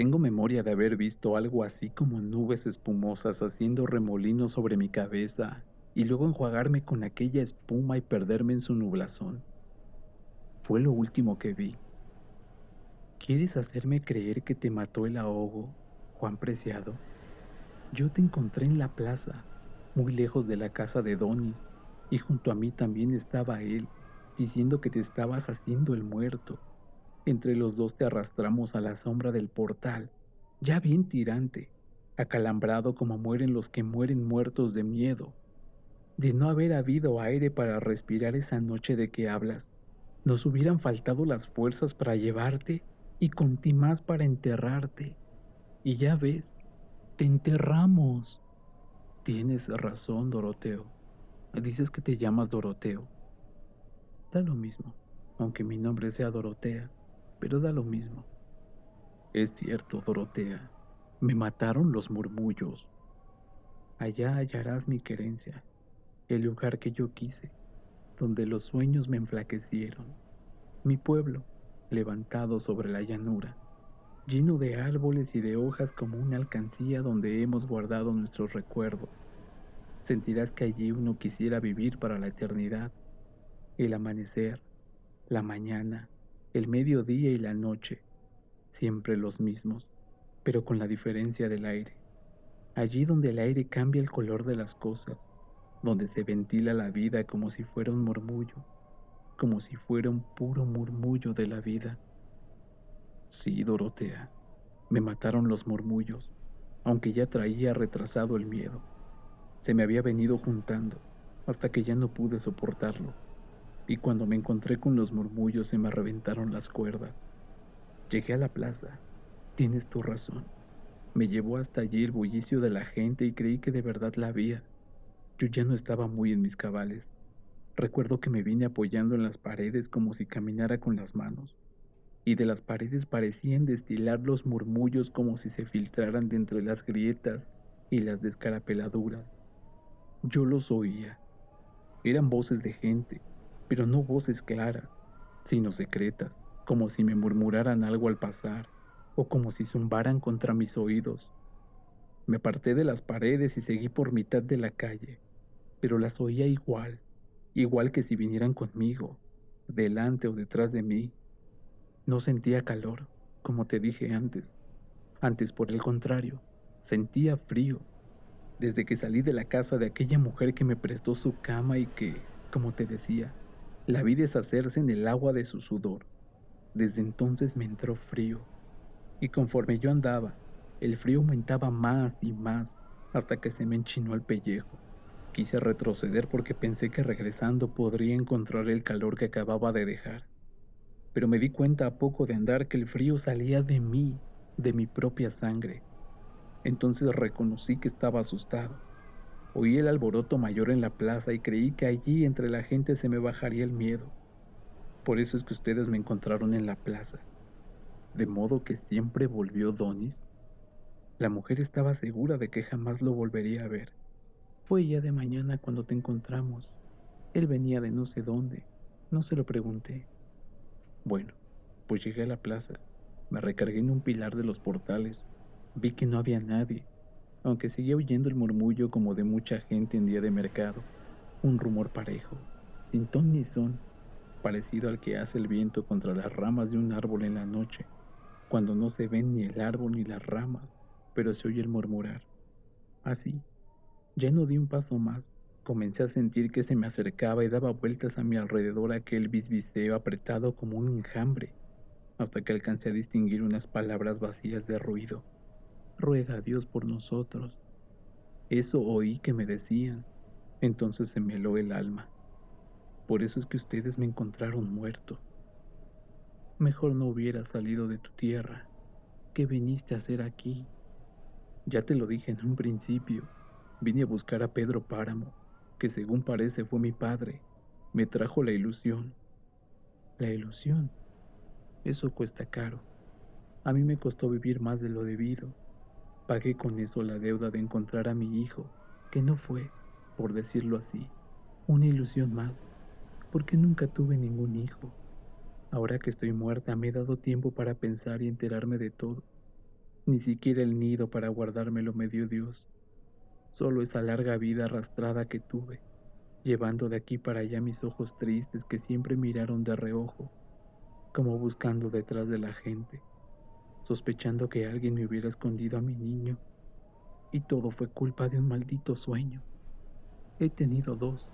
Tengo memoria de haber visto algo así como nubes espumosas haciendo remolinos sobre mi cabeza y luego enjuagarme con aquella espuma y perderme en su nublazón. Fue lo último que vi. ¿Quieres hacerme creer que te mató el ahogo, Juan Preciado? Yo te encontré en la plaza, muy lejos de la casa de Donis, y junto a mí también estaba él, diciendo que te estabas haciendo el muerto. Entre los dos te arrastramos a la sombra del portal, ya bien tirante, acalambrado como mueren los que mueren muertos de miedo. De no haber habido aire para respirar esa noche de que hablas, nos hubieran faltado las fuerzas para llevarte y con ti más para enterrarte. Y ya ves, te enterramos. Tienes razón, Doroteo. Dices que te llamas Doroteo. Da lo mismo, aunque mi nombre sea Dorotea pero da lo mismo. Es cierto, Dorotea, me mataron los murmullos. Allá hallarás mi querencia, el lugar que yo quise, donde los sueños me enflaquecieron, mi pueblo, levantado sobre la llanura, lleno de árboles y de hojas como una alcancía donde hemos guardado nuestros recuerdos. Sentirás que allí uno quisiera vivir para la eternidad, el amanecer, la mañana, el mediodía y la noche, siempre los mismos, pero con la diferencia del aire. Allí donde el aire cambia el color de las cosas, donde se ventila la vida como si fuera un murmullo, como si fuera un puro murmullo de la vida. Sí, Dorotea, me mataron los murmullos, aunque ya traía retrasado el miedo. Se me había venido juntando hasta que ya no pude soportarlo y cuando me encontré con los murmullos se me reventaron las cuerdas. Llegué a la plaza. Tienes tu razón. Me llevó hasta allí el bullicio de la gente y creí que de verdad la había. Yo ya no estaba muy en mis cabales. Recuerdo que me vine apoyando en las paredes como si caminara con las manos, y de las paredes parecían destilar los murmullos como si se filtraran de entre las grietas y las descarapeladuras. Yo los oía. Eran voces de gente, pero no voces claras, sino secretas, como si me murmuraran algo al pasar o como si zumbaran contra mis oídos. Me aparté de las paredes y seguí por mitad de la calle, pero las oía igual, igual que si vinieran conmigo, delante o detrás de mí. No sentía calor, como te dije antes. Antes, por el contrario, sentía frío. Desde que salí de la casa de aquella mujer que me prestó su cama y que, como te decía, la vi deshacerse en el agua de su sudor. Desde entonces me entró frío, y conforme yo andaba, el frío aumentaba más y más hasta que se me enchinó el pellejo. Quise retroceder porque pensé que regresando podría encontrar el calor que acababa de dejar. Pero me di cuenta a poco de andar que el frío salía de mí, de mi propia sangre. Entonces reconocí que estaba asustado. Oí el alboroto mayor en la plaza y creí que allí entre la gente se me bajaría el miedo. Por eso es que ustedes me encontraron en la plaza. De modo que siempre volvió Donis. La mujer estaba segura de que jamás lo volvería a ver. Fue ya de mañana cuando te encontramos. Él venía de no sé dónde. No se lo pregunté. Bueno, pues llegué a la plaza. Me recargué en un pilar de los portales. Vi que no había nadie aunque seguía oyendo el murmullo como de mucha gente en día de mercado, un rumor parejo, sin ton ni son, parecido al que hace el viento contra las ramas de un árbol en la noche, cuando no se ven ni el árbol ni las ramas, pero se oye el murmurar. Así, ya no di un paso más, comencé a sentir que se me acercaba y daba vueltas a mi alrededor aquel bisbiseo apretado como un enjambre, hasta que alcancé a distinguir unas palabras vacías de ruido ruega a Dios por nosotros. Eso oí que me decían, entonces se me heló el alma. Por eso es que ustedes me encontraron muerto. Mejor no hubiera salido de tu tierra. ¿Qué viniste a hacer aquí? Ya te lo dije en un principio. Vine a buscar a Pedro Páramo, que según parece fue mi padre. Me trajo la ilusión. La ilusión. Eso cuesta caro. A mí me costó vivir más de lo debido. Pagué con eso la deuda de encontrar a mi hijo, que no fue, por decirlo así, una ilusión más, porque nunca tuve ningún hijo. Ahora que estoy muerta me he dado tiempo para pensar y enterarme de todo. Ni siquiera el nido para guardármelo me dio Dios. Solo esa larga vida arrastrada que tuve, llevando de aquí para allá mis ojos tristes que siempre miraron de reojo, como buscando detrás de la gente, sospechando que alguien me hubiera escondido a mi niño. Y todo fue culpa de un maldito sueño. He tenido dos.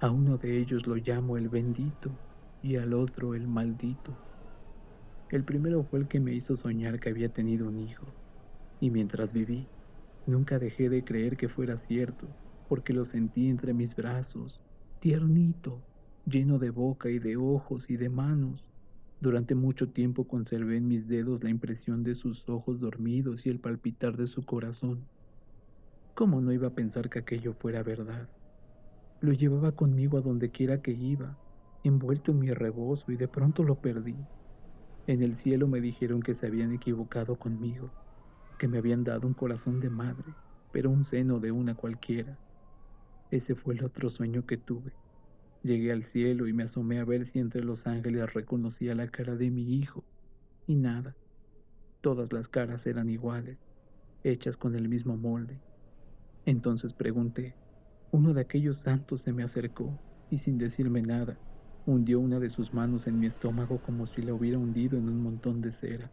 A uno de ellos lo llamo el bendito y al otro el maldito. El primero fue el que me hizo soñar que había tenido un hijo. Y mientras viví, nunca dejé de creer que fuera cierto, porque lo sentí entre mis brazos, tiernito, lleno de boca y de ojos y de manos. Durante mucho tiempo conservé en mis dedos la impresión de sus ojos dormidos y el palpitar de su corazón. ¿Cómo no iba a pensar que aquello fuera verdad? Lo llevaba conmigo a donde quiera que iba, envuelto en mi rebozo y de pronto lo perdí. En el cielo me dijeron que se habían equivocado conmigo, que me habían dado un corazón de madre, pero un seno de una cualquiera. Ese fue el otro sueño que tuve. Llegué al cielo y me asomé a ver si entre los ángeles reconocía la cara de mi hijo. Y nada. Todas las caras eran iguales, hechas con el mismo molde. Entonces pregunté. Uno de aquellos santos se me acercó y sin decirme nada, hundió una de sus manos en mi estómago como si la hubiera hundido en un montón de cera.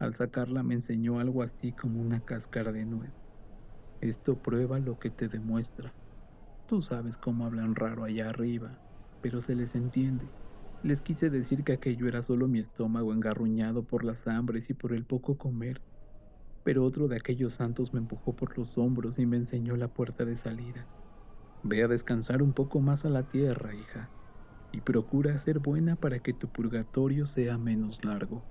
Al sacarla me enseñó algo así como una cáscara de nuez. Esto prueba lo que te demuestra. Tú sabes cómo hablan raro allá arriba, pero se les entiende. Les quise decir que aquello era solo mi estómago engarruñado por las hambres y por el poco comer. Pero otro de aquellos santos me empujó por los hombros y me enseñó la puerta de salida. Ve a descansar un poco más a la tierra, hija, y procura ser buena para que tu purgatorio sea menos largo.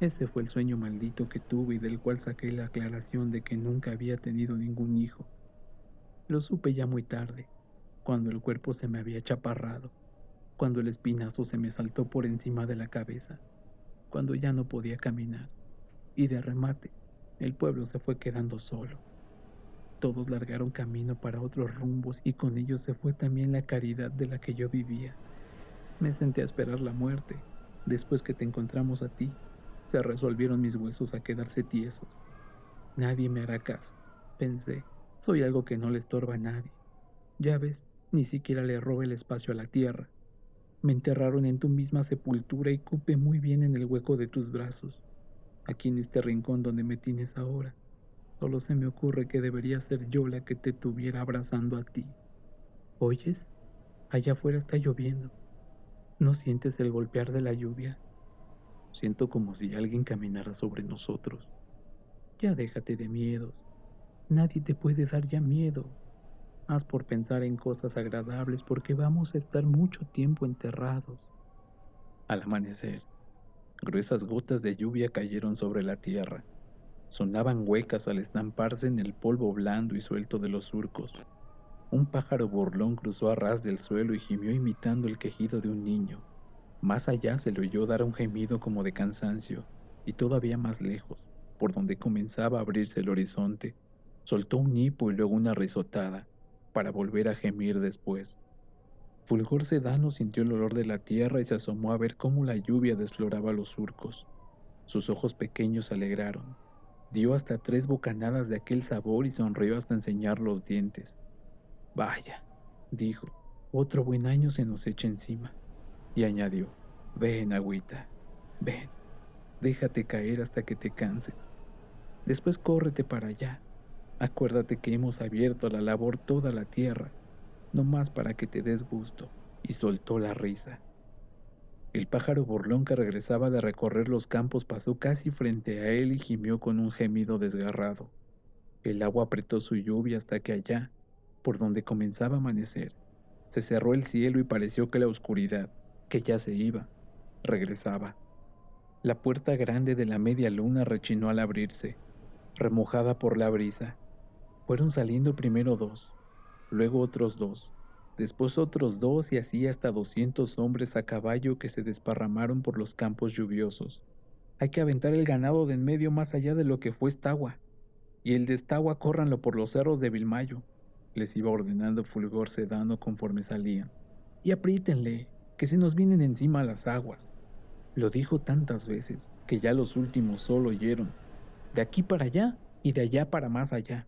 Ese fue el sueño maldito que tuve y del cual saqué la aclaración de que nunca había tenido ningún hijo. Lo supe ya muy tarde, cuando el cuerpo se me había chaparrado, cuando el espinazo se me saltó por encima de la cabeza, cuando ya no podía caminar, y de remate, el pueblo se fue quedando solo. Todos largaron camino para otros rumbos y con ellos se fue también la caridad de la que yo vivía. Me senté a esperar la muerte, después que te encontramos a ti se resolvieron mis huesos a quedarse tiesos. Nadie me hará caso, pensé. Soy algo que no le estorba a nadie. Ya ves, ni siquiera le roba el espacio a la tierra. Me enterraron en tu misma sepultura y cupe muy bien en el hueco de tus brazos, aquí en este rincón donde me tienes ahora. Solo se me ocurre que debería ser yo la que te tuviera abrazando a ti. ¿Oyes? Allá afuera está lloviendo. ¿No sientes el golpear de la lluvia? Siento como si alguien caminara sobre nosotros. Ya déjate de miedos. Nadie te puede dar ya miedo. Haz por pensar en cosas agradables porque vamos a estar mucho tiempo enterrados. Al amanecer, gruesas gotas de lluvia cayeron sobre la tierra. Sonaban huecas al estamparse en el polvo blando y suelto de los surcos. Un pájaro burlón cruzó a ras del suelo y gimió imitando el quejido de un niño. Más allá se le oyó dar un gemido como de cansancio, y todavía más lejos, por donde comenzaba a abrirse el horizonte, soltó un hipo y luego una risotada, para volver a gemir después. Fulgor Sedano sintió el olor de la tierra y se asomó a ver cómo la lluvia desfloraba los surcos. Sus ojos pequeños se alegraron. Dio hasta tres bocanadas de aquel sabor y sonrió hasta enseñar los dientes. Vaya, dijo, otro buen año se nos echa encima y añadió, ven, agüita, ven, déjate caer hasta que te canses. Después córrete para allá. Acuérdate que hemos abierto la labor toda la tierra, no más para que te des gusto. Y soltó la risa. El pájaro burlón que regresaba de recorrer los campos pasó casi frente a él y gimió con un gemido desgarrado. El agua apretó su lluvia hasta que allá, por donde comenzaba a amanecer, se cerró el cielo y pareció que la oscuridad, que ya se iba, regresaba. La puerta grande de la media luna rechinó al abrirse, remojada por la brisa. Fueron saliendo primero dos, luego otros dos, después otros dos y así hasta doscientos hombres a caballo que se desparramaron por los campos lluviosos. Hay que aventar el ganado de en medio más allá de lo que fue Estagua, y el de Estagua córranlo por los cerros de Vilmayo, les iba ordenando Fulgor Sedano conforme salían. Y aprítenle, que se nos vienen encima las aguas. Lo dijo tantas veces que ya los últimos solo oyeron. de aquí para allá y de allá para más allá.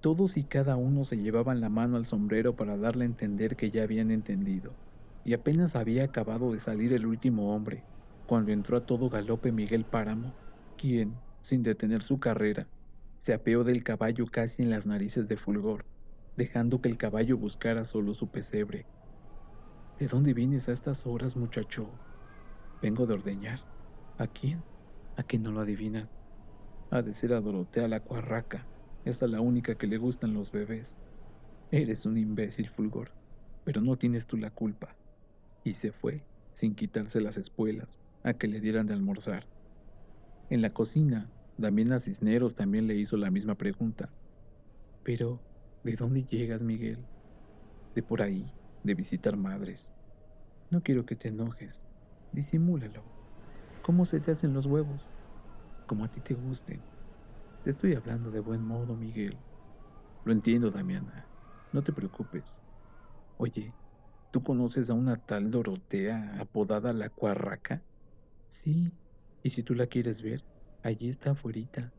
Todos y cada uno se llevaban la mano al sombrero para darle a entender que ya habían entendido, y apenas había acabado de salir el último hombre, cuando entró a todo galope Miguel Páramo, quien, sin detener su carrera, se apeó del caballo casi en las narices de Fulgor, dejando que el caballo buscara solo su pesebre. ¿De dónde vienes a estas horas, muchacho? Vengo de ordeñar. ¿A quién? ¿A qué no lo adivinas? Ha de ser a Dorotea la cuarraca. Es la única que le gustan los bebés. Eres un imbécil, Fulgor, pero no tienes tú la culpa. Y se fue, sin quitarse las espuelas, a que le dieran de almorzar. En la cocina, Damiana Cisneros también le hizo la misma pregunta. Pero, ¿de dónde llegas, Miguel? De por ahí, de visitar madres. No quiero que te enojes. Disimúlalo. ¿Cómo se te hacen los huevos? Como a ti te gusten. Te estoy hablando de buen modo, Miguel. Lo entiendo, Damiana. No te preocupes. Oye, ¿tú conoces a una tal Dorotea apodada la Cuarraca? Sí. ¿Y si tú la quieres ver? Allí está afuera.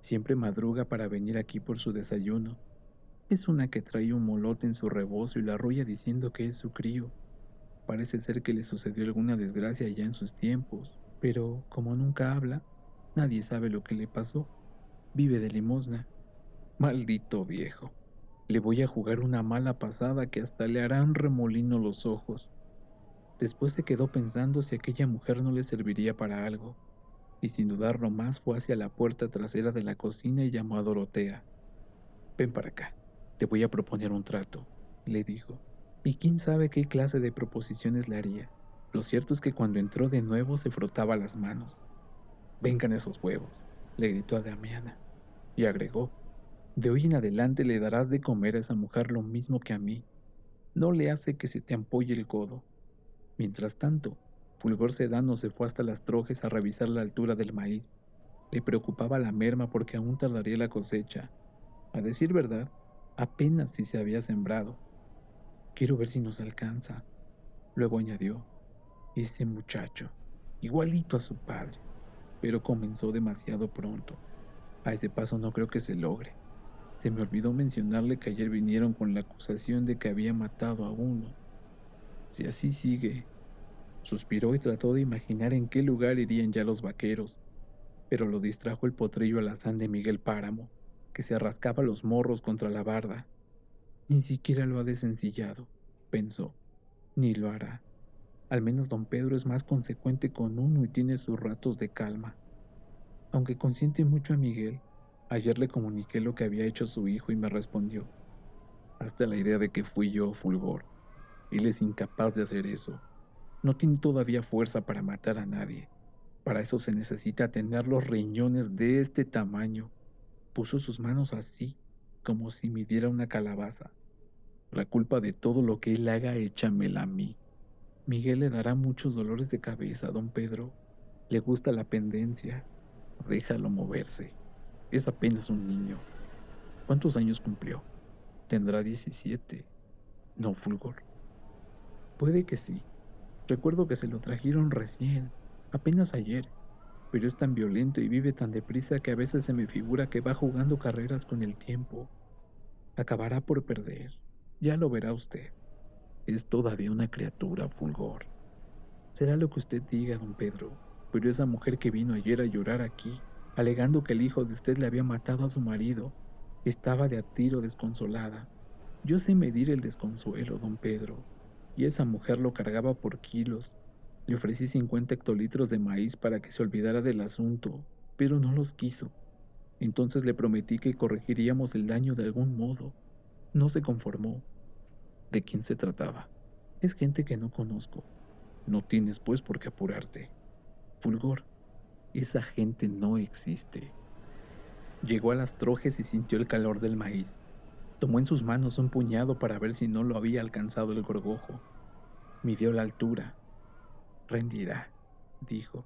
Siempre madruga para venir aquí por su desayuno. Es una que trae un molote en su rebozo y la arrolla diciendo que es su crío. Parece ser que le sucedió alguna desgracia ya en sus tiempos, pero como nunca habla, nadie sabe lo que le pasó vive de limosna. Maldito viejo. Le voy a jugar una mala pasada que hasta le harán remolino los ojos. Después se quedó pensando si aquella mujer no le serviría para algo, y sin dudarlo más fue hacia la puerta trasera de la cocina y llamó a Dorotea. Ven para acá, te voy a proponer un trato, le dijo. Y quién sabe qué clase de proposiciones le haría. Lo cierto es que cuando entró de nuevo se frotaba las manos. Vengan esos huevos, le gritó a Damiana y agregó, de hoy en adelante le darás de comer a esa mujer lo mismo que a mí. No le hace que se te ampolle el codo. Mientras tanto, Fulgor Sedano se fue hasta las trojes a revisar la altura del maíz. Le preocupaba la merma porque aún tardaría la cosecha. A decir verdad, apenas si se había sembrado. Quiero ver si nos alcanza. Luego añadió, ese muchacho, igualito a su padre, pero comenzó demasiado pronto. A ese paso no creo que se logre. Se me olvidó mencionarle que ayer vinieron con la acusación de que había matado a uno. Si así sigue, suspiró y trató de imaginar en qué lugar irían ya los vaqueros, pero lo distrajo el potrillo alazán de Miguel Páramo, que se arrascaba los morros contra la barda. Ni siquiera lo ha desencillado, pensó, ni lo hará. Al menos don Pedro es más consecuente con uno y tiene sus ratos de calma. Aunque consiente mucho a Miguel, ayer le comuniqué lo que había hecho su hijo y me respondió. Hasta la idea de que fui yo, Fulgor. Él es incapaz de hacer eso. No tiene todavía fuerza para matar a nadie. Para eso se necesita tener los riñones de este tamaño. Puso sus manos así, como si midiera una calabaza. La culpa de todo lo que él haga, échamela a mí. Miguel le dará muchos dolores de cabeza a don Pedro. Le gusta la pendencia, Déjalo moverse. Es apenas un niño. ¿Cuántos años cumplió? Tendrá 17. No, Fulgor. Puede que sí. Recuerdo que se lo trajeron recién, apenas ayer, pero es tan violento y vive tan deprisa que a veces se me figura que va jugando carreras con el tiempo. Acabará por perder. Ya lo verá usted. Es todavía una criatura, Fulgor. Será lo que usted diga, don Pedro esa mujer que vino ayer a llorar aquí, alegando que el hijo de usted le había matado a su marido, estaba de a tiro desconsolada. Yo sé medir el desconsuelo, don Pedro, y esa mujer lo cargaba por kilos. Le ofrecí 50 hectolitros de maíz para que se olvidara del asunto, pero no los quiso. Entonces le prometí que corregiríamos el daño de algún modo. No se conformó. ¿De quién se trataba? Es gente que no conozco. No tienes pues por qué apurarte. Fulgor, esa gente no existe. Llegó a las trojes y sintió el calor del maíz. Tomó en sus manos un puñado para ver si no lo había alcanzado el gorgojo. Midió la altura. Rendirá, dijo.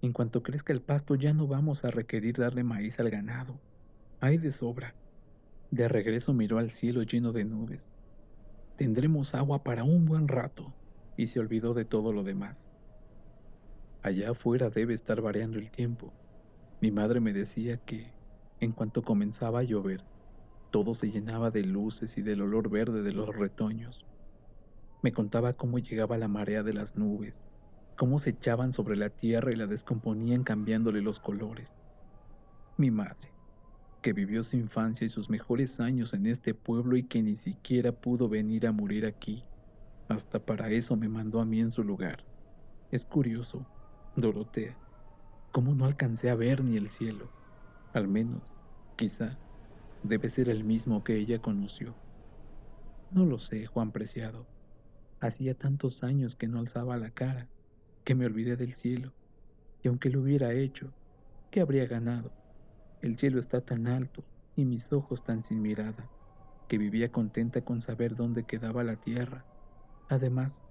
En cuanto crezca el pasto ya no vamos a requerir darle maíz al ganado. Hay de sobra. De regreso miró al cielo lleno de nubes. Tendremos agua para un buen rato, y se olvidó de todo lo demás. Allá afuera debe estar variando el tiempo. Mi madre me decía que, en cuanto comenzaba a llover, todo se llenaba de luces y del olor verde de los retoños. Me contaba cómo llegaba la marea de las nubes, cómo se echaban sobre la tierra y la descomponían cambiándole los colores. Mi madre, que vivió su infancia y sus mejores años en este pueblo y que ni siquiera pudo venir a morir aquí, hasta para eso me mandó a mí en su lugar. Es curioso, Dorotea, cómo no alcancé a ver ni el cielo. Al menos, quizá, debe ser el mismo que ella conoció. No lo sé, Juan Preciado. Hacía tantos años que no alzaba la cara, que me olvidé del cielo, y aunque lo hubiera hecho, ¿qué habría ganado? El cielo está tan alto y mis ojos tan sin mirada, que vivía contenta con saber dónde quedaba la tierra. Además,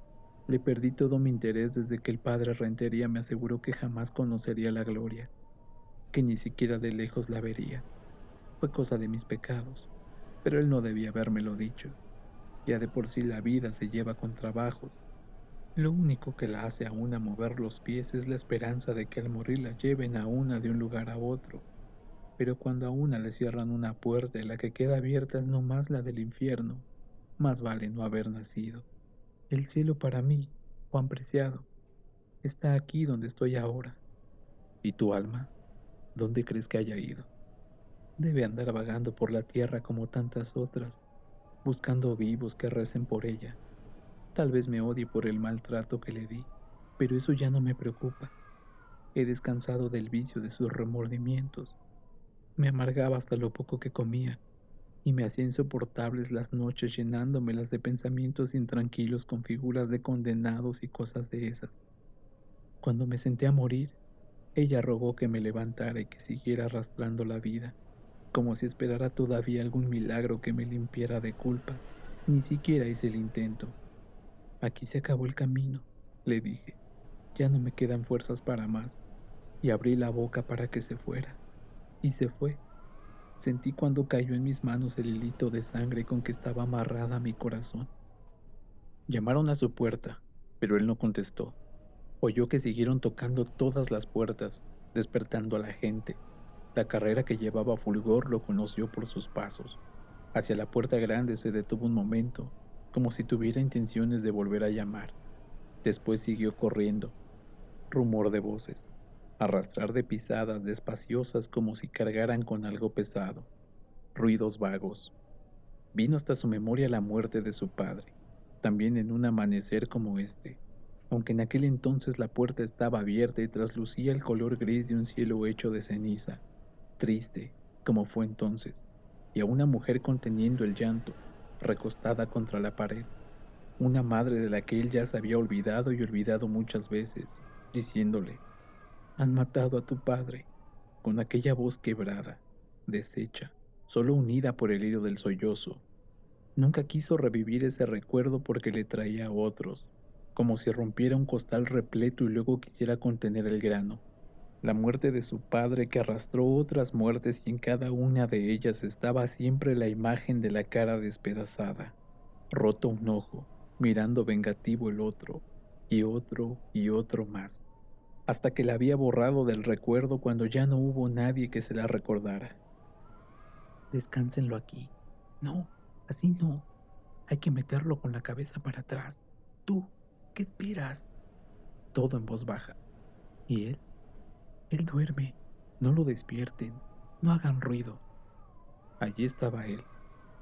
le perdí todo mi interés desde que el padre Rentería me aseguró que jamás conocería la gloria, que ni siquiera de lejos la vería. Fue cosa de mis pecados, pero él no debía habérmelo dicho. Ya de por sí la vida se lleva con trabajos. Lo único que la hace a una mover los pies es la esperanza de que al morir la lleven a una de un lugar a otro. Pero cuando a una le cierran una puerta y la que queda abierta es no más la del infierno, más vale no haber nacido. El cielo para mí, Juan Preciado, está aquí donde estoy ahora. ¿Y tu alma? ¿Dónde crees que haya ido? Debe andar vagando por la tierra como tantas otras, buscando vivos que recen por ella. Tal vez me odie por el maltrato que le di, pero eso ya no me preocupa. He descansado del vicio de sus remordimientos. Me amargaba hasta lo poco que comía y me hacía insoportables las noches llenándomelas de pensamientos intranquilos con figuras de condenados y cosas de esas. Cuando me senté a morir, ella rogó que me levantara y que siguiera arrastrando la vida como si esperara todavía algún milagro que me limpiara de culpas. Ni siquiera hice el intento. Aquí se acabó el camino, le dije. Ya no me quedan fuerzas para más. Y abrí la boca para que se fuera. Y se fue. Sentí cuando cayó en mis manos el hilito de sangre con que estaba amarrada mi corazón. Llamaron a su puerta, pero él no contestó. Oyó que siguieron tocando todas las puertas, despertando a la gente, la carrera que llevaba Fulgor lo conoció por sus pasos. Hacia la puerta grande se detuvo un momento, como si tuviera intenciones de volver a llamar. Después siguió corriendo. Rumor de voces, arrastrar de pisadas despaciosas como si cargaran con algo pesado, ruidos vagos. Vino hasta su memoria la muerte de su padre, también en un amanecer como este, aunque en aquel entonces la puerta estaba abierta y traslucía el color gris de un cielo hecho de ceniza triste, como fue entonces, y a una mujer conteniendo el llanto, recostada contra la pared, una madre de la que él ya se había olvidado y olvidado muchas veces, diciéndole, han matado a tu padre, con aquella voz quebrada, deshecha, solo unida por el hilo del sollozo. Nunca quiso revivir ese recuerdo porque le traía a otros, como si rompiera un costal repleto y luego quisiera contener el grano. La muerte de su padre que arrastró otras muertes y en cada una de ellas estaba siempre la imagen de la cara despedazada, roto un ojo, mirando vengativo el otro, y otro y otro más, hasta que la había borrado del recuerdo cuando ya no hubo nadie que se la recordara. Descánsenlo aquí. No, así no. Hay que meterlo con la cabeza para atrás. Tú, ¿qué esperas? Todo en voz baja. ¿Y él? Él duerme. No lo despierten. No hagan ruido. Allí estaba él,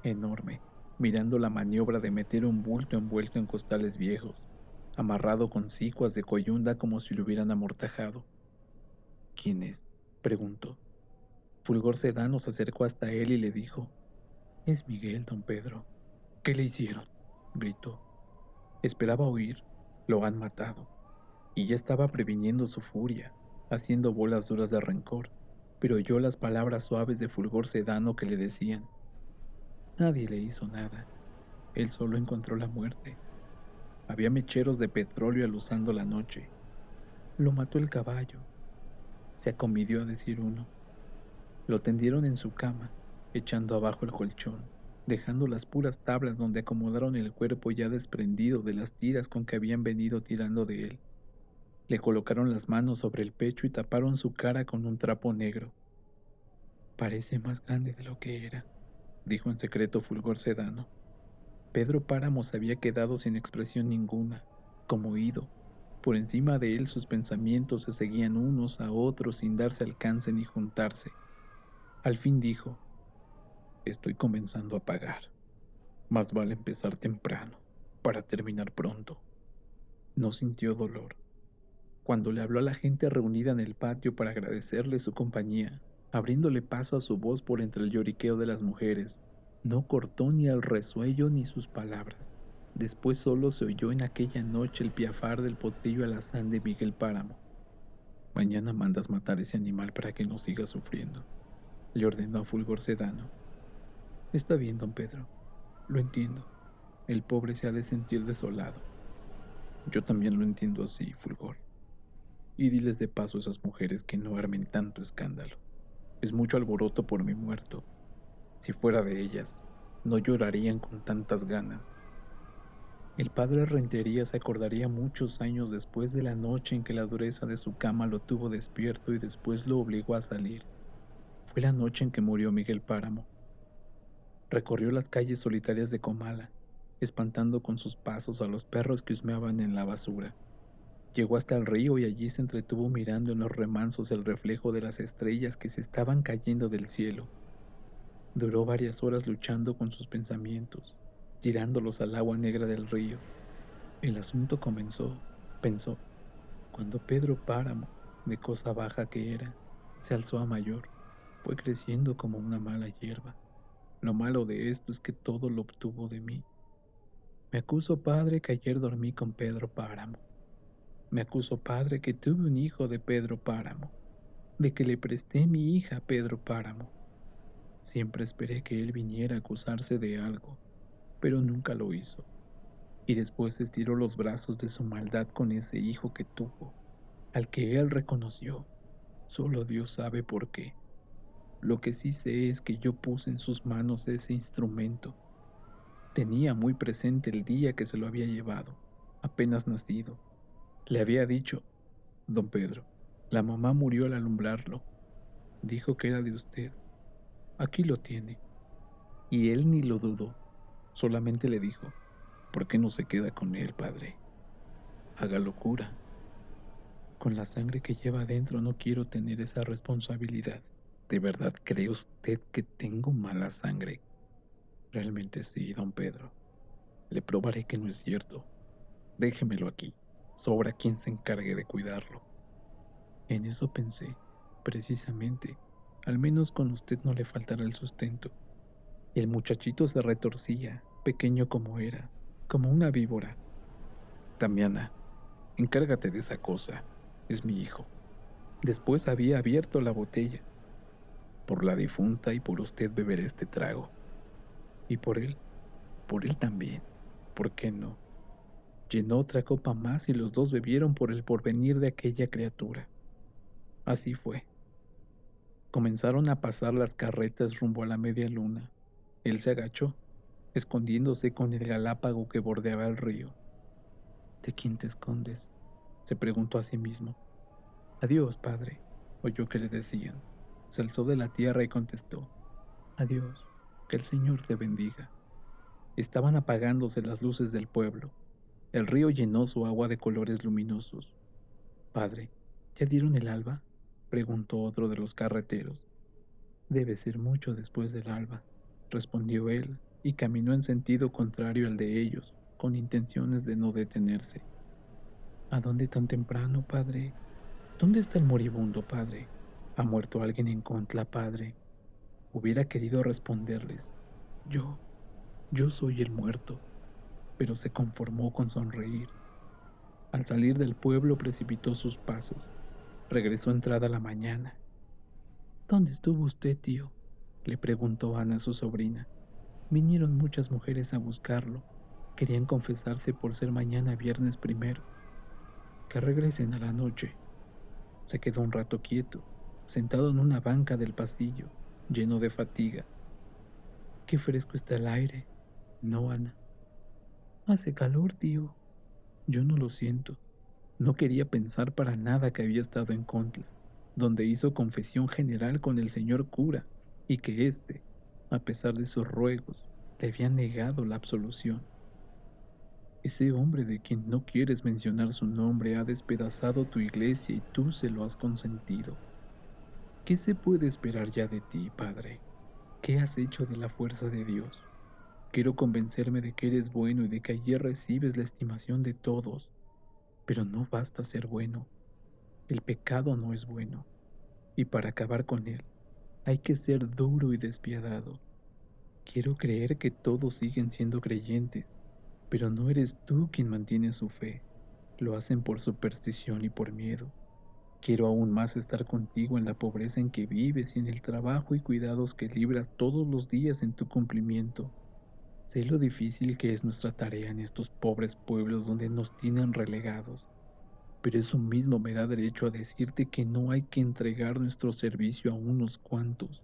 enorme, mirando la maniobra de meter un bulto envuelto en costales viejos, amarrado con cicuas de coyunda como si lo hubieran amortajado. ¿Quién es? preguntó. Fulgor Sedano se acercó hasta él y le dijo, Es Miguel, don Pedro. ¿Qué le hicieron? gritó. Esperaba oír, lo han matado. Y ya estaba previniendo su furia, haciendo bolas duras de rencor, pero oyó las palabras suaves de fulgor sedano que le decían, nadie le hizo nada, él solo encontró la muerte. Había mecheros de petróleo aluzando la noche. Lo mató el caballo, se acomidió a decir uno. Lo tendieron en su cama, echando abajo el colchón, dejando las puras tablas donde acomodaron el cuerpo ya desprendido de las tiras con que habían venido tirando de él. Le colocaron las manos sobre el pecho y taparon su cara con un trapo negro. Parece más grande de lo que era, dijo en secreto Fulgor Sedano. Pedro Páramo se había quedado sin expresión ninguna, como ido. Por encima de él sus pensamientos se seguían unos a otros sin darse alcance ni juntarse. Al fin dijo, estoy comenzando a pagar. Más vale empezar temprano para terminar pronto. No sintió dolor. Cuando le habló a la gente reunida en el patio para agradecerle su compañía, abriéndole paso a su voz por entre el lloriqueo de las mujeres, no cortó ni el resuello ni sus palabras. Después solo se oyó en aquella noche el piafar del potrillo alazán de Miguel Páramo. Mañana mandas matar ese animal para que no siga sufriendo, le ordenó a Fulgor Sedano. Está bien, don Pedro, lo entiendo. El pobre se ha de sentir desolado. Yo también lo entiendo así, Fulgor. Y diles de paso a esas mujeres que no armen tanto escándalo. Es mucho alboroto por mi muerto. Si fuera de ellas, no llorarían con tantas ganas. El padre Rentería se acordaría muchos años después de la noche en que la dureza de su cama lo tuvo despierto y después lo obligó a salir. Fue la noche en que murió Miguel Páramo. Recorrió las calles solitarias de Comala, espantando con sus pasos a los perros que husmeaban en la basura. Llegó hasta el río y allí se entretuvo mirando en los remansos el reflejo de las estrellas que se estaban cayendo del cielo. Duró varias horas luchando con sus pensamientos, tirándolos al agua negra del río. El asunto comenzó, pensó, cuando Pedro Páramo, de cosa baja que era, se alzó a mayor, fue creciendo como una mala hierba. Lo malo de esto es que todo lo obtuvo de mí. Me acuso, padre, que ayer dormí con Pedro Páramo. Me acuso, padre, que tuve un hijo de Pedro Páramo, de que le presté mi hija a Pedro Páramo. Siempre esperé que él viniera a acusarse de algo, pero nunca lo hizo. Y después estiró los brazos de su maldad con ese hijo que tuvo, al que él reconoció. Solo Dios sabe por qué. Lo que sí sé es que yo puse en sus manos ese instrumento Tenía muy presente el día que se lo había llevado, apenas nacido. Le había dicho, don Pedro, la mamá murió al alumbrarlo. Dijo que era de usted. Aquí lo tiene. Y él ni lo dudó, solamente le dijo, ¿por qué no se queda con él, padre? Haga locura. Con la sangre que lleva adentro no quiero tener esa responsabilidad. ¿De verdad cree usted que tengo mala sangre Realmente sí, don Pedro. Le probaré que no es cierto. Déjemelo aquí. Sobra quien se encargue de cuidarlo. En eso pensé, precisamente. Al menos con usted no le faltará el sustento. El muchachito se retorcía, pequeño como era, como una víbora. Damiana, encárgate de esa cosa. Es mi hijo. Después había abierto la botella. Por la difunta y por usted beber este trago. Y por él, por él también, ¿por qué no? Llenó otra copa más y los dos bebieron por el porvenir de aquella criatura. Así fue. Comenzaron a pasar las carretas rumbo a la media luna. Él se agachó, escondiéndose con el galápago que bordeaba el río. ¿De quién te escondes? se preguntó a sí mismo. Adiós, padre, oyó que le decían. Se alzó de la tierra y contestó. Adiós. Que el Señor te bendiga. Estaban apagándose las luces del pueblo. El río llenó su agua de colores luminosos. Padre, ¿ya dieron el alba? Preguntó otro de los carreteros. Debe ser mucho después del alba, respondió él, y caminó en sentido contrario al de ellos, con intenciones de no detenerse. ¿A dónde tan temprano, padre? ¿Dónde está el moribundo, padre? ¿Ha muerto alguien en Contla, padre? Hubiera querido responderles, yo, yo soy el muerto, pero se conformó con sonreír. Al salir del pueblo precipitó sus pasos. Regresó entrada la mañana. ¿Dónde estuvo usted, tío? le preguntó Ana a su sobrina. Vinieron muchas mujeres a buscarlo. Querían confesarse por ser mañana viernes primero. Que regresen a la noche. Se quedó un rato quieto, sentado en una banca del pasillo, lleno de fatiga. Qué fresco está el aire. No, Ana. Hace calor, tío. Yo no lo siento. No quería pensar para nada que había estado en Contla, donde hizo confesión general con el señor cura, y que éste, a pesar de sus ruegos, le había negado la absolución. Ese hombre de quien no quieres mencionar su nombre ha despedazado tu iglesia y tú se lo has consentido. ¿Qué se puede esperar ya de ti, Padre? ¿Qué has hecho de la fuerza de Dios? Quiero convencerme de que eres bueno y de que ayer recibes la estimación de todos, pero no basta ser bueno. El pecado no es bueno, y para acabar con él hay que ser duro y despiadado. Quiero creer que todos siguen siendo creyentes, pero no eres tú quien mantiene su fe. Lo hacen por superstición y por miedo. Quiero aún más estar contigo en la pobreza en que vives y en el trabajo y cuidados que libras todos los días en tu cumplimiento. Sé lo difícil que es nuestra tarea en estos pobres pueblos donde nos tienen relegados, pero eso mismo me da derecho a decirte que no hay que entregar nuestro servicio a unos cuantos,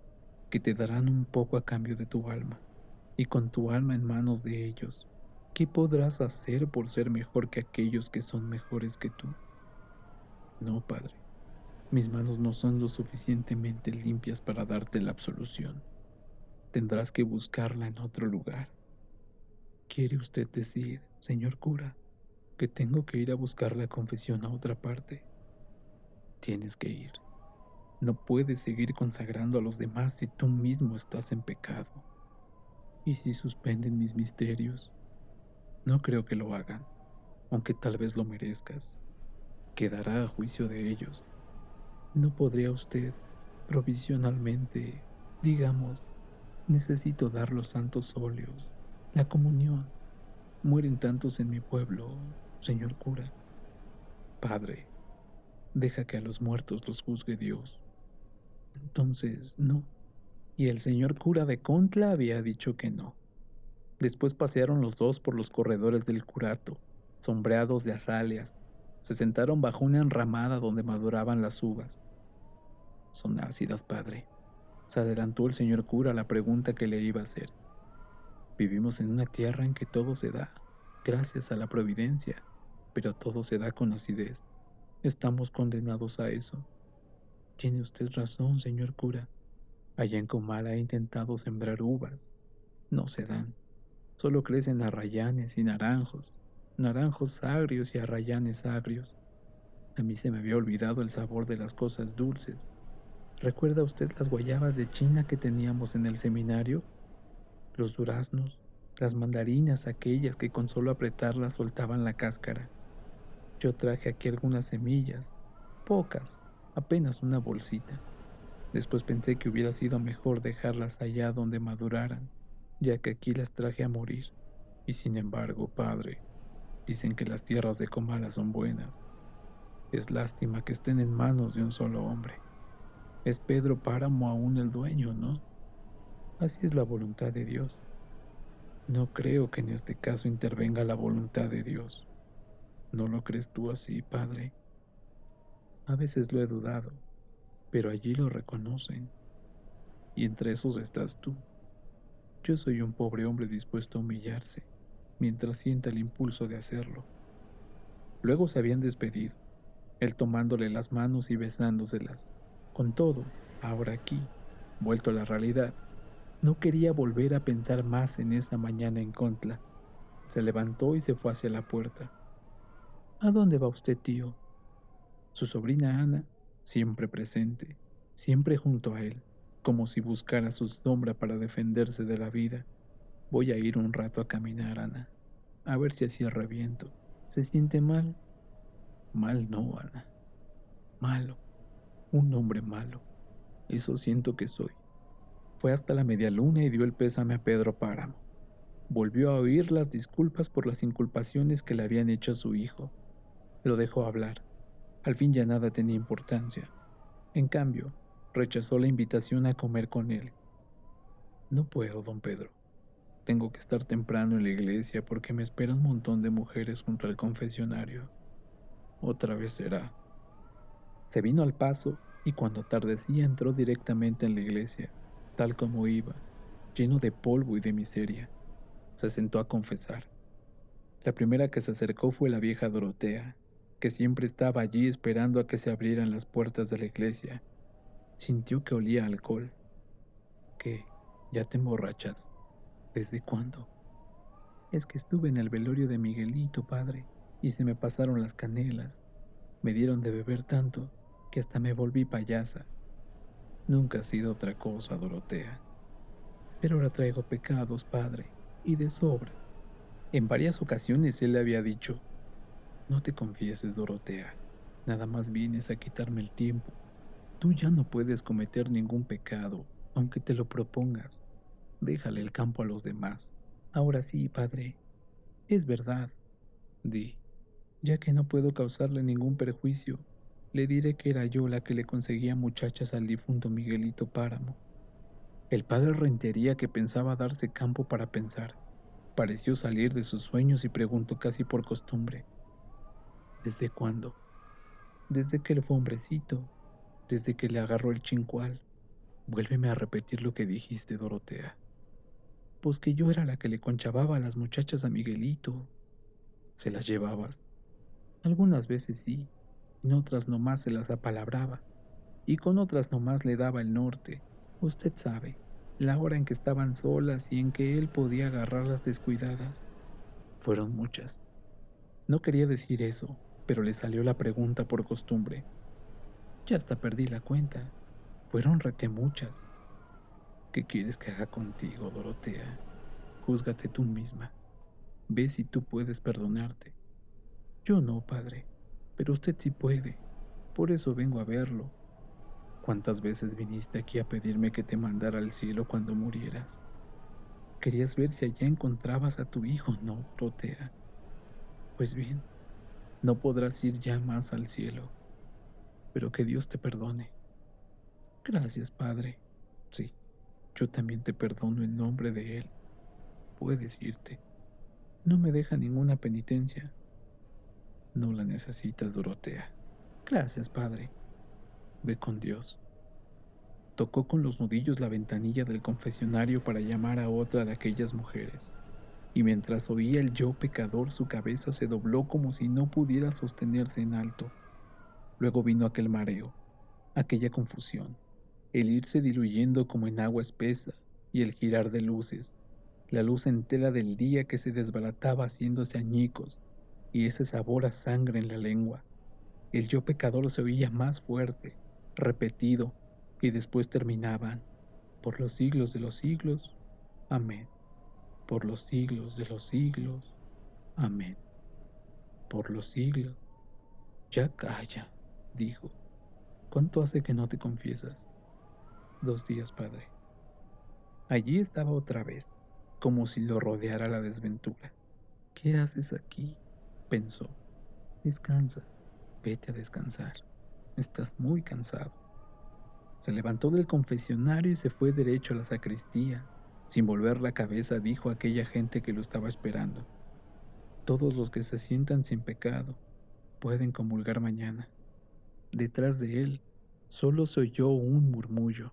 que te darán un poco a cambio de tu alma, y con tu alma en manos de ellos, ¿qué podrás hacer por ser mejor que aquellos que son mejores que tú? No, Padre, mis manos no son lo suficientemente limpias para darte la absolución. Tendrás que buscarla en otro lugar. ¿Quiere usted decir, señor cura, que tengo que ir a buscar la confesión a otra parte? Tienes que ir. No puedes seguir consagrando a los demás si tú mismo estás en pecado. ¿Y si suspenden mis misterios? No creo que lo hagan, aunque tal vez lo merezcas. Quedará a juicio de ellos. ¿No podría usted, provisionalmente, digamos, necesito dar los santos óleos, la comunión? Mueren tantos en mi pueblo, señor cura. Padre, deja que a los muertos los juzgue Dios. Entonces, no. Y el señor cura de Contla había dicho que no. Después pasearon los dos por los corredores del curato, sombreados de azaleas, se sentaron bajo una enramada donde maduraban las uvas. Son ácidas, padre. Se adelantó el señor cura a la pregunta que le iba a hacer. Vivimos en una tierra en que todo se da, gracias a la providencia, pero todo se da con acidez. Estamos condenados a eso. Tiene usted razón, señor cura. Allá en Comala he intentado sembrar uvas. No se dan. Solo crecen arrayanes y naranjos naranjos agrios y arrayanes agrios. A mí se me había olvidado el sabor de las cosas dulces. ¿Recuerda usted las guayabas de China que teníamos en el seminario? Los duraznos, las mandarinas aquellas que con solo apretarlas soltaban la cáscara. Yo traje aquí algunas semillas, pocas, apenas una bolsita. Después pensé que hubiera sido mejor dejarlas allá donde maduraran, ya que aquí las traje a morir. Y sin embargo, padre, Dicen que las tierras de Comala son buenas. Es lástima que estén en manos de un solo hombre. Es Pedro Páramo aún el dueño, ¿no? Así es la voluntad de Dios. No creo que en este caso intervenga la voluntad de Dios. ¿No lo crees tú así, Padre? A veces lo he dudado, pero allí lo reconocen. Y entre esos estás tú. Yo soy un pobre hombre dispuesto a humillarse mientras sienta el impulso de hacerlo. Luego se habían despedido, él tomándole las manos y besándoselas. Con todo, ahora aquí, vuelto a la realidad, no quería volver a pensar más en esa mañana en Contla. Se levantó y se fue hacia la puerta. ¿A dónde va usted, tío? Su sobrina Ana, siempre presente, siempre junto a él, como si buscara su sombra para defenderse de la vida, Voy a ir un rato a caminar, Ana. A ver si así reviento. ¿Se siente mal? Mal no, Ana. Malo. Un hombre malo. Eso siento que soy. Fue hasta la media luna y dio el pésame a Pedro Páramo. Volvió a oír las disculpas por las inculpaciones que le habían hecho a su hijo. Lo dejó hablar. Al fin ya nada tenía importancia. En cambio, rechazó la invitación a comer con él. No puedo, don Pedro. Tengo que estar temprano en la iglesia porque me espera un montón de mujeres junto al confesionario. Otra vez será. Se vino al paso y cuando atardecía entró directamente en la iglesia, tal como iba, lleno de polvo y de miseria. Se sentó a confesar. La primera que se acercó fue la vieja Dorotea, que siempre estaba allí esperando a que se abrieran las puertas de la iglesia. Sintió que olía alcohol. ¿Qué? ¿Ya te emborrachas? ¿Desde cuándo? Es que estuve en el velorio de Miguelito, padre, y se me pasaron las canelas. Me dieron de beber tanto que hasta me volví payasa. Nunca ha sido otra cosa, Dorotea. Pero ahora traigo pecados, padre, y de sobra. En varias ocasiones él le había dicho, no te confieses, Dorotea, nada más vienes a quitarme el tiempo. Tú ya no puedes cometer ningún pecado, aunque te lo propongas. Déjale el campo a los demás. Ahora sí, padre. Es verdad. Di, ya que no puedo causarle ningún perjuicio, le diré que era yo la que le conseguía muchachas al difunto Miguelito Páramo. El padre Rentería, que pensaba darse campo para pensar, pareció salir de sus sueños y preguntó casi por costumbre. ¿Desde cuándo? Desde que él fue hombrecito, desde que le agarró el chincual. Vuélveme a repetir lo que dijiste, Dorotea. Pues que yo era la que le conchababa a las muchachas a Miguelito. ¿Se las llevabas? Algunas veces sí, en otras nomás se las apalabraba, y con otras nomás le daba el norte. Usted sabe, la hora en que estaban solas y en que él podía agarrarlas descuidadas. Fueron muchas. No quería decir eso, pero le salió la pregunta por costumbre. Ya hasta perdí la cuenta. Fueron rete muchas. ¿Qué quieres que haga contigo, Dorotea? Júzgate tú misma. Ve si tú puedes perdonarte. Yo no, padre, pero usted sí puede. Por eso vengo a verlo. ¿Cuántas veces viniste aquí a pedirme que te mandara al cielo cuando murieras? Querías ver si allá encontrabas a tu hijo, ¿no, Dorotea? Pues bien, no podrás ir ya más al cielo, pero que Dios te perdone. Gracias, Padre. Sí, yo también te perdono en nombre de Él. Puedes irte. No me deja ninguna penitencia. No la necesitas, Dorotea. Gracias, Padre. Ve con Dios. Tocó con los nudillos la ventanilla del confesionario para llamar a otra de aquellas mujeres y mientras oía el yo pecador su cabeza se dobló como si no pudiera sostenerse en alto. Luego vino aquel mareo, aquella confusión, el irse diluyendo como en agua espesa y el girar de luces, la luz entera del día que se desbarataba haciéndose añicos y ese sabor a sangre en la lengua. El yo pecador se oía más fuerte, repetido, y después terminaban, por los siglos de los siglos. Amén por los siglos de los siglos. Amén. Por los siglos. Ya calla, dijo. ¿Cuánto hace que no te confiesas? Dos días, padre. Allí estaba otra vez, como si lo rodeara la desventura. ¿Qué haces aquí? Pensó. Descansa, vete a descansar. Estás muy cansado. Se levantó del confesionario y se fue derecho a la sacristía, sin volver la cabeza dijo a aquella gente que lo estaba esperando. Todos los que se sientan sin pecado pueden comulgar mañana. Detrás de él solo se oyó un murmullo.